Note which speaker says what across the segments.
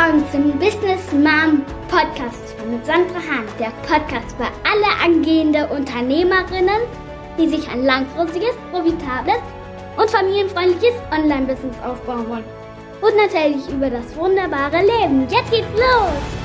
Speaker 1: willkommen zum Business Mom Podcast mit Sandra Hahn, der Podcast für alle angehende Unternehmerinnen, die sich ein langfristiges, profitables und familienfreundliches Online-Business aufbauen wollen. Und natürlich über das wunderbare Leben. Jetzt geht's los!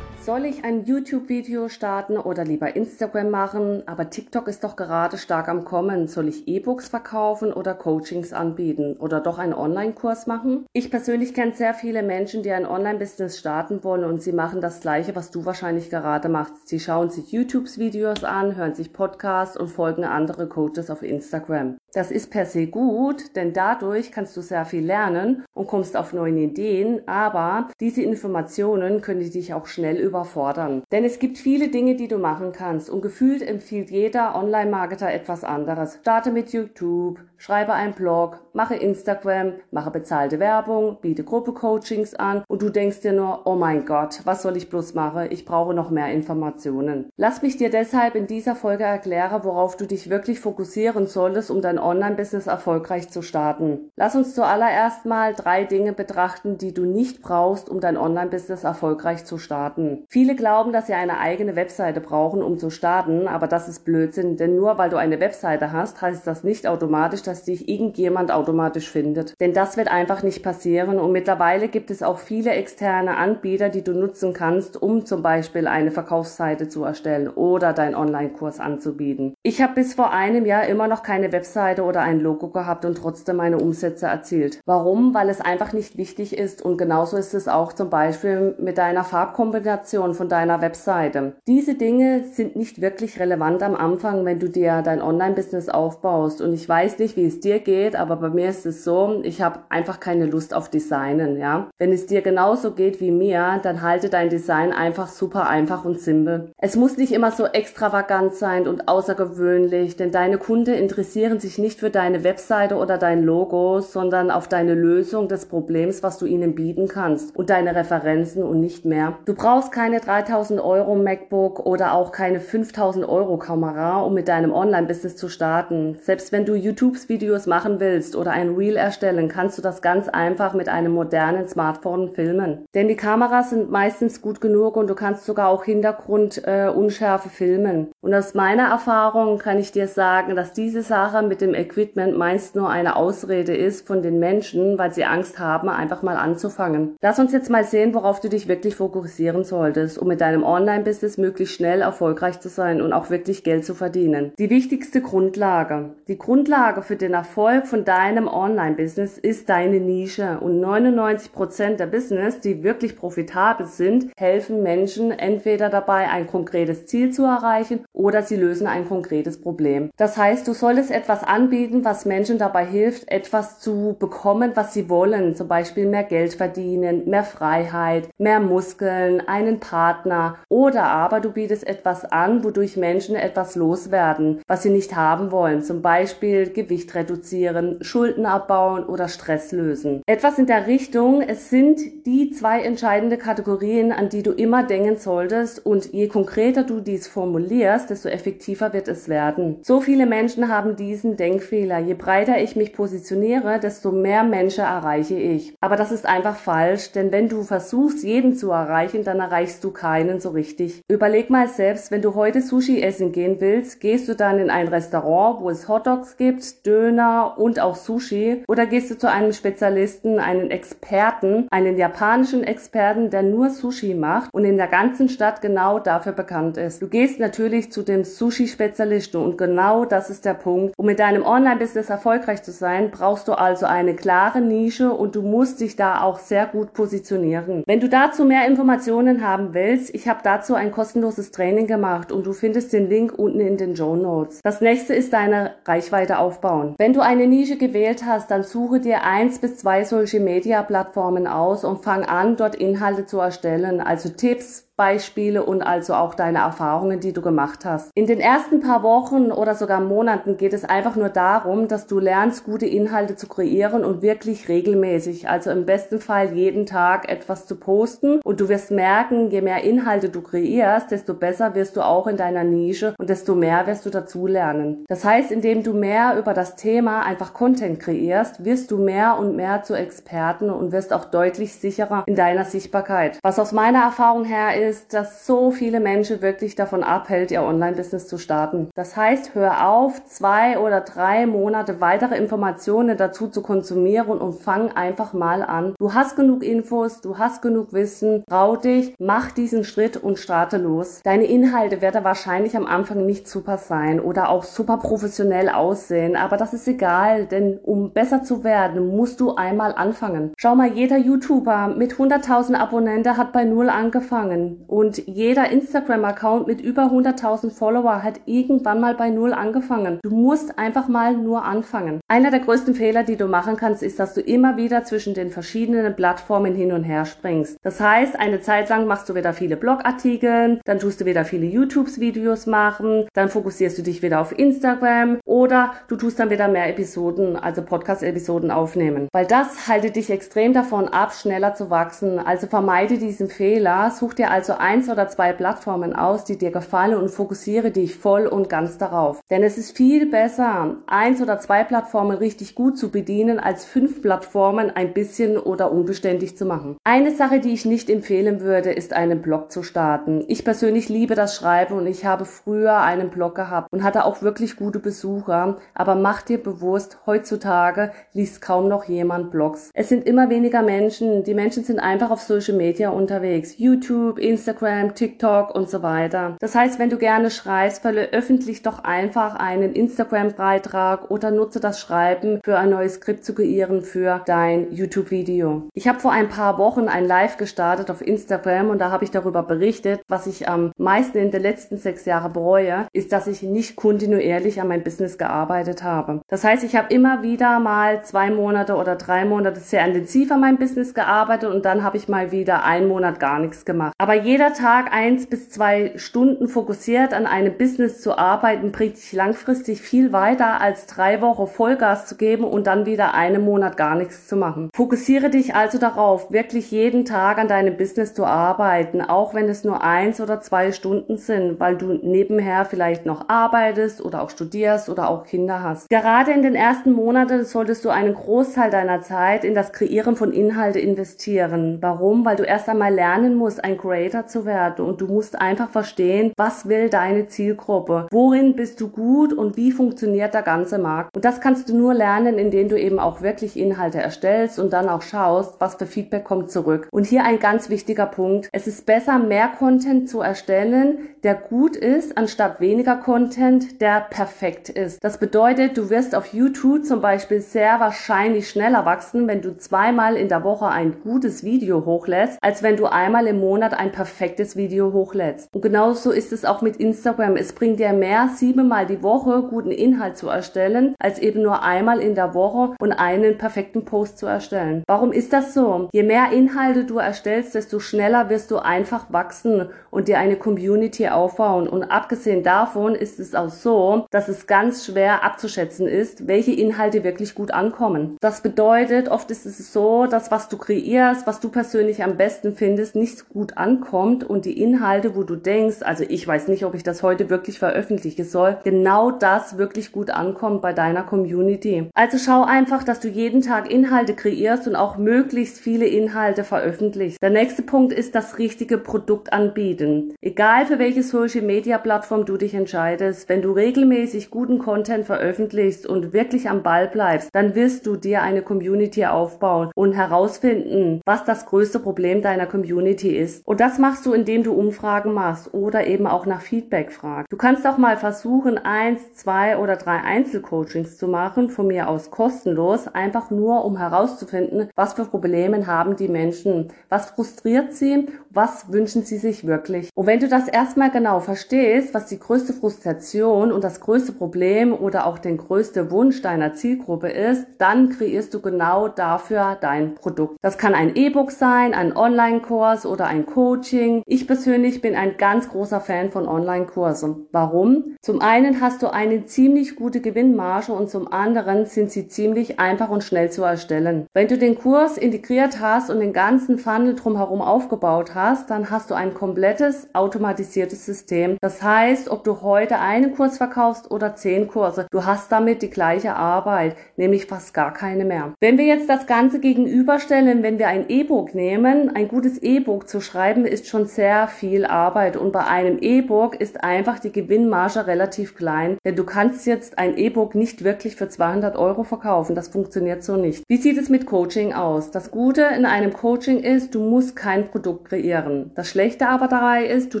Speaker 2: Soll ich ein YouTube-Video starten oder lieber Instagram machen? Aber TikTok ist doch gerade stark am Kommen. Soll ich E-Books verkaufen oder Coachings anbieten oder doch einen Online-Kurs machen? Ich persönlich kenne sehr viele Menschen, die ein Online-Business starten wollen und sie machen das Gleiche, was du wahrscheinlich gerade machst. Sie schauen sich YouTube-Videos an, hören sich Podcasts und folgen andere Coaches auf Instagram. Das ist per se gut, denn dadurch kannst du sehr viel lernen und kommst auf neue Ideen, aber diese Informationen können dich auch schnell überfordern. Denn es gibt viele Dinge, die du machen kannst und gefühlt empfiehlt jeder Online-Marketer etwas anderes. Starte mit YouTube, schreibe einen Blog, mache Instagram, mache bezahlte Werbung, biete Gruppe-Coachings an und du denkst dir nur, oh mein Gott, was soll ich bloß machen? Ich brauche noch mehr Informationen. Lass mich dir deshalb in dieser Folge erklären, worauf du dich wirklich fokussieren solltest, um dein Online-Business erfolgreich zu starten. Lass uns zuallererst mal drei Dinge betrachten, die du nicht brauchst, um dein Online-Business erfolgreich zu starten. Viele glauben, dass sie eine eigene Webseite brauchen, um zu starten, aber das ist Blödsinn, denn nur weil du eine Webseite hast, heißt das nicht automatisch, dass dich irgendjemand automatisch findet. Denn das wird einfach nicht passieren und mittlerweile gibt es auch viele externe Anbieter, die du nutzen kannst, um zum Beispiel eine Verkaufsseite zu erstellen oder deinen Online-Kurs anzubieten. Ich habe bis vor einem Jahr immer noch keine Webseite Webseite oder ein Logo gehabt und trotzdem meine Umsätze erzielt. Warum? Weil es einfach nicht wichtig ist und genauso ist es auch zum Beispiel mit deiner Farbkombination von deiner Webseite. Diese Dinge sind nicht wirklich relevant am Anfang, wenn du dir dein Online-Business aufbaust und ich weiß nicht, wie es dir geht, aber bei mir ist es so, ich habe einfach keine Lust auf Designen, ja. Wenn es dir genauso geht wie mir, dann halte dein Design einfach super einfach und simpel. Es muss nicht immer so extravagant sein und außergewöhnlich, denn deine Kunden interessieren sich nicht für deine Webseite oder dein Logo, sondern auf deine Lösung des Problems, was du ihnen bieten kannst und deine Referenzen und nicht mehr. Du brauchst keine 3000 Euro MacBook oder auch keine 5000 Euro Kamera, um mit deinem Online-Business zu starten. Selbst wenn du YouTube-Videos machen willst oder ein Reel erstellen, kannst du das ganz einfach mit einem modernen Smartphone filmen. Denn die Kameras sind meistens gut genug und du kannst sogar auch Hintergrundunschärfe äh, filmen. Und aus meiner Erfahrung kann ich dir sagen, dass diese Sache mit dem dem Equipment meist nur eine Ausrede ist von den Menschen, weil sie Angst haben, einfach mal anzufangen. Lass uns jetzt mal sehen, worauf du dich wirklich fokussieren solltest, um mit deinem Online-Business möglichst schnell erfolgreich zu sein und auch wirklich Geld zu verdienen. Die wichtigste Grundlage. Die Grundlage für den Erfolg von deinem Online-Business ist deine Nische und 99 Prozent der Business, die wirklich profitabel sind, helfen Menschen entweder dabei, ein konkretes Ziel zu erreichen oder sie lösen ein konkretes Problem. Das heißt, du solltest etwas an anbieten, was Menschen dabei hilft, etwas zu bekommen, was sie wollen. Zum Beispiel mehr Geld verdienen, mehr Freiheit, mehr Muskeln, einen Partner. Oder aber du bietest etwas an, wodurch Menschen etwas loswerden, was sie nicht haben wollen. Zum Beispiel Gewicht reduzieren, Schulden abbauen oder Stress lösen. Etwas in der Richtung, es sind die zwei entscheidende Kategorien, an die du immer denken solltest. Und je konkreter du dies formulierst, desto effektiver wird es werden. So viele Menschen haben diesen Denk Denkfehler. Je breiter ich mich positioniere, desto mehr Menschen erreiche ich. Aber das ist einfach falsch, denn wenn du versuchst, jeden zu erreichen, dann erreichst du keinen so richtig. Überleg mal selbst, wenn du heute Sushi essen gehen willst, gehst du dann in ein Restaurant, wo es Hotdogs gibt, Döner und auch Sushi, oder gehst du zu einem Spezialisten, einen Experten, einen japanischen Experten, der nur Sushi macht und in der ganzen Stadt genau dafür bekannt ist. Du gehst natürlich zu dem Sushi-Spezialisten und genau das ist der Punkt, um mit deinem deinem Online-Business erfolgreich zu sein, brauchst du also eine klare Nische und du musst dich da auch sehr gut positionieren. Wenn du dazu mehr Informationen haben willst, ich habe dazu ein kostenloses Training gemacht und du findest den Link unten in den Show Notes. Das nächste ist deine Reichweite aufbauen. Wenn du eine Nische gewählt hast, dann suche dir eins bis zwei solche Media-Plattformen aus und fang an, dort Inhalte zu erstellen, also Tipps, Beispiele und also auch deine Erfahrungen, die du gemacht hast. In den ersten paar Wochen oder sogar Monaten geht es einfach nur darum, dass du lernst, gute Inhalte zu kreieren und wirklich regelmäßig, also im besten Fall jeden Tag etwas zu posten und du wirst merken, je mehr Inhalte du kreierst, desto besser wirst du auch in deiner Nische und desto mehr wirst du dazu lernen. Das heißt, indem du mehr über das Thema einfach Content kreierst, wirst du mehr und mehr zu Experten und wirst auch deutlich sicherer in deiner Sichtbarkeit. Was aus meiner Erfahrung her ist, dass so viele Menschen wirklich davon abhält, ihr Online-Business zu starten. Das heißt, hör auf, zwei oder drei Monate weitere Informationen dazu zu konsumieren und fang einfach mal an. Du hast genug Infos, du hast genug Wissen, trau dich, mach diesen Schritt und starte los. Deine Inhalte werden wahrscheinlich am Anfang nicht super sein oder auch super professionell aussehen, aber das ist egal, denn um besser zu werden, musst du einmal anfangen. Schau mal, jeder YouTuber mit 100.000 Abonnenten hat bei Null angefangen und jeder Instagram-Account mit über 100.000 Follower hat irgendwann mal bei Null angefangen. Du musst einfach mal nur anfangen. Einer der größten Fehler, die du machen kannst, ist, dass du immer wieder zwischen den verschiedenen Plattformen hin und her springst. Das heißt, eine Zeit lang machst du wieder viele Blogartikel, dann tust du wieder viele YouTube-Videos machen, dann fokussierst du dich wieder auf Instagram oder du tust dann wieder mehr Episoden, also Podcast-Episoden aufnehmen. Weil das halte dich extrem davon ab, schneller zu wachsen. Also vermeide diesen Fehler, such dir also eins oder zwei Plattformen aus, die dir gefallen und fokussiere dich voll und ganz darauf. Denn es ist viel besser, eins oder zwei Plattformen richtig gut zu bedienen, als fünf Plattformen ein bisschen oder unbeständig zu machen. Eine Sache, die ich nicht empfehlen würde, ist einen Blog zu starten. Ich persönlich liebe das Schreiben und ich habe früher einen Blog gehabt und hatte auch wirklich gute Besucher. Aber mach dir bewusst, heutzutage liest kaum noch jemand Blogs. Es sind immer weniger Menschen. Die Menschen sind einfach auf Social Media unterwegs. YouTube, Instagram, TikTok und so weiter. Das heißt, wenn du gerne schreibst, veröffentlich doch einfach einen Instagram-Beitrag oder nutze das Schreiben für ein neues Skript zu kreieren für dein YouTube-Video. Ich habe vor ein paar Wochen ein Live gestartet auf Instagram und da habe ich darüber berichtet, was ich am meisten in den letzten sechs Jahren bereue, ist, dass ich nicht kontinuierlich an meinem Business gearbeitet habe. Das heißt, ich habe immer wieder mal zwei Monate oder drei Monate sehr intensiv an meinem Business gearbeitet und dann habe ich mal wieder einen Monat gar nichts gemacht. Aber jeder Tag eins bis zwei Stunden fokussiert an einem Business zu arbeiten, bringt dich langfristig viel weiter als drei Wochen Vollgas zu geben und dann wieder einen Monat gar nichts zu machen. Fokussiere dich also darauf, wirklich jeden Tag an deinem Business zu arbeiten, auch wenn es nur eins oder zwei Stunden sind, weil du nebenher vielleicht noch arbeitest oder auch studierst oder auch Kinder hast. Gerade in den ersten Monaten solltest du einen Großteil deiner Zeit in das Kreieren von Inhalte investieren. Warum? Weil du erst einmal lernen musst, ein Creator zu werden und du musst einfach verstehen, was will deine Zielgruppe, worin bist du gut und wie funktioniert der ganze Markt. Und das kannst du nur lernen, indem du eben auch wirklich Inhalte erstellst und dann auch schaust, was für Feedback kommt zurück. Und hier ein ganz wichtiger Punkt. Es ist besser, mehr Content zu erstellen, der gut ist, anstatt weniger Content, der perfekt ist. Das bedeutet, du wirst auf YouTube zum Beispiel sehr wahrscheinlich schneller wachsen, wenn du zweimal in der Woche ein gutes Video hochlädst, als wenn du einmal im Monat ein perfektes Video hochlädst. Und genauso ist es auch mit Instagram. Es bringt dir mehr, siebenmal die Woche guten Inhalt zu erstellen, als eben nur einmal in der Woche und einen perfekten Post zu erstellen. Warum ist das so? Je mehr Inhalte du erstellst, desto schneller wirst du einfach wachsen und dir eine Community aufbauen. Und abgesehen davon ist es auch so, dass es ganz schwer abzuschätzen ist, welche Inhalte wirklich gut ankommen. Das bedeutet, oft ist es so, dass was du kreierst, was du persönlich am besten findest, nicht gut ankommt und die Inhalte, wo du denkst, also ich weiß nicht, ob ich das heute wirklich veröffentlichen soll, genau das wirklich gut ankommt bei deiner Community. Also schau einfach, dass du jeden Tag Inhalte kreierst und auch möglichst viele Inhalte veröffentlichst. Der nächste Punkt ist das richtige Produkt anbieten. Egal für welche Social Media Plattform du dich entscheidest, wenn du regelmäßig guten Content veröffentlichst und wirklich am Ball bleibst, dann wirst du dir eine Community aufbauen und herausfinden, was das größte Problem deiner Community ist. Und das machst du, indem du Umfragen machst oder eben auch nach Feedback fragst. Du kannst auch mal versuchen, eins, zwei oder drei Einzelcoachings zu machen, von mir aus kostenlos, einfach nur um herauszufinden, was für Probleme haben die Menschen, was frustriert sie, was wünschen sie sich wirklich. Und wenn du das erstmal genau verstehst, was die größte Frustration und das größte Problem oder auch den größte Wunsch deiner Zielgruppe ist, dann kreierst du genau dafür dein Produkt. Das kann ein E-Book sein, ein Online-Kurs oder ein Coaching Coaching. Ich persönlich bin ein ganz großer Fan von Online-Kursen. Warum? Zum einen hast du eine ziemlich gute Gewinnmarge und zum anderen sind sie ziemlich einfach und schnell zu erstellen. Wenn du den Kurs integriert hast und den ganzen Funnel drumherum aufgebaut hast, dann hast du ein komplettes automatisiertes System. Das heißt, ob du heute einen Kurs verkaufst oder zehn Kurse, du hast damit die gleiche Arbeit, nämlich fast gar keine mehr. Wenn wir jetzt das Ganze gegenüberstellen, wenn wir ein E-Book nehmen, ein gutes E-Book zu schreiben, ist schon sehr viel Arbeit und bei einem E-Book ist einfach die Gewinnmarge relativ klein, denn du kannst jetzt ein E-Book nicht wirklich für 200 Euro verkaufen. Das funktioniert so nicht. Wie sieht es mit Coaching aus? Das Gute in einem Coaching ist, du musst kein Produkt kreieren. Das Schlechte aber dabei ist, du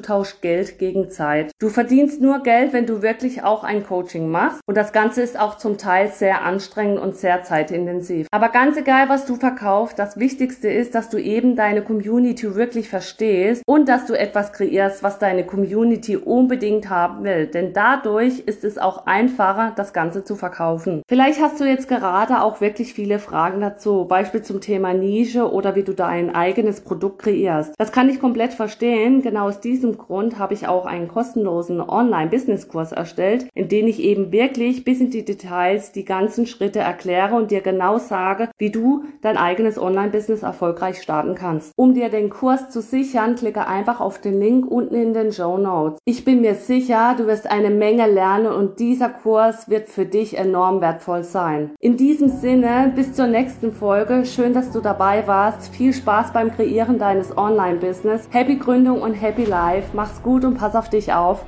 Speaker 2: tauschst Geld gegen Zeit. Du verdienst nur Geld, wenn du wirklich auch ein Coaching machst und das Ganze ist auch zum Teil sehr anstrengend und sehr zeitintensiv. Aber ganz egal, was du verkaufst, das Wichtigste ist, dass du eben deine Community wirklich verstehst und dass du etwas kreierst, was deine Community unbedingt haben will. Denn dadurch ist es auch einfacher, das Ganze zu verkaufen. Vielleicht hast du jetzt gerade auch wirklich viele Fragen dazu, Beispiel zum Thema Nische oder wie du dein eigenes Produkt kreierst. Das kann ich komplett verstehen. Genau aus diesem Grund habe ich auch einen kostenlosen Online-Business-Kurs erstellt, in dem ich eben wirklich bis in die Details die ganzen Schritte erkläre und dir genau sage, wie du dein eigenes Online-Business erfolgreich starten kannst. Um dir den Kurs zu sichern, klicke einfach auf den Link unten in den Show Notes. Ich bin mir sicher, du wirst eine Menge lernen und dieser Kurs wird für dich enorm wertvoll sein. In diesem Sinne, bis zur nächsten Folge. Schön, dass du dabei warst. Viel Spaß beim Kreieren deines Online-Business. Happy Gründung und Happy Life. Mach's gut und pass auf dich auf.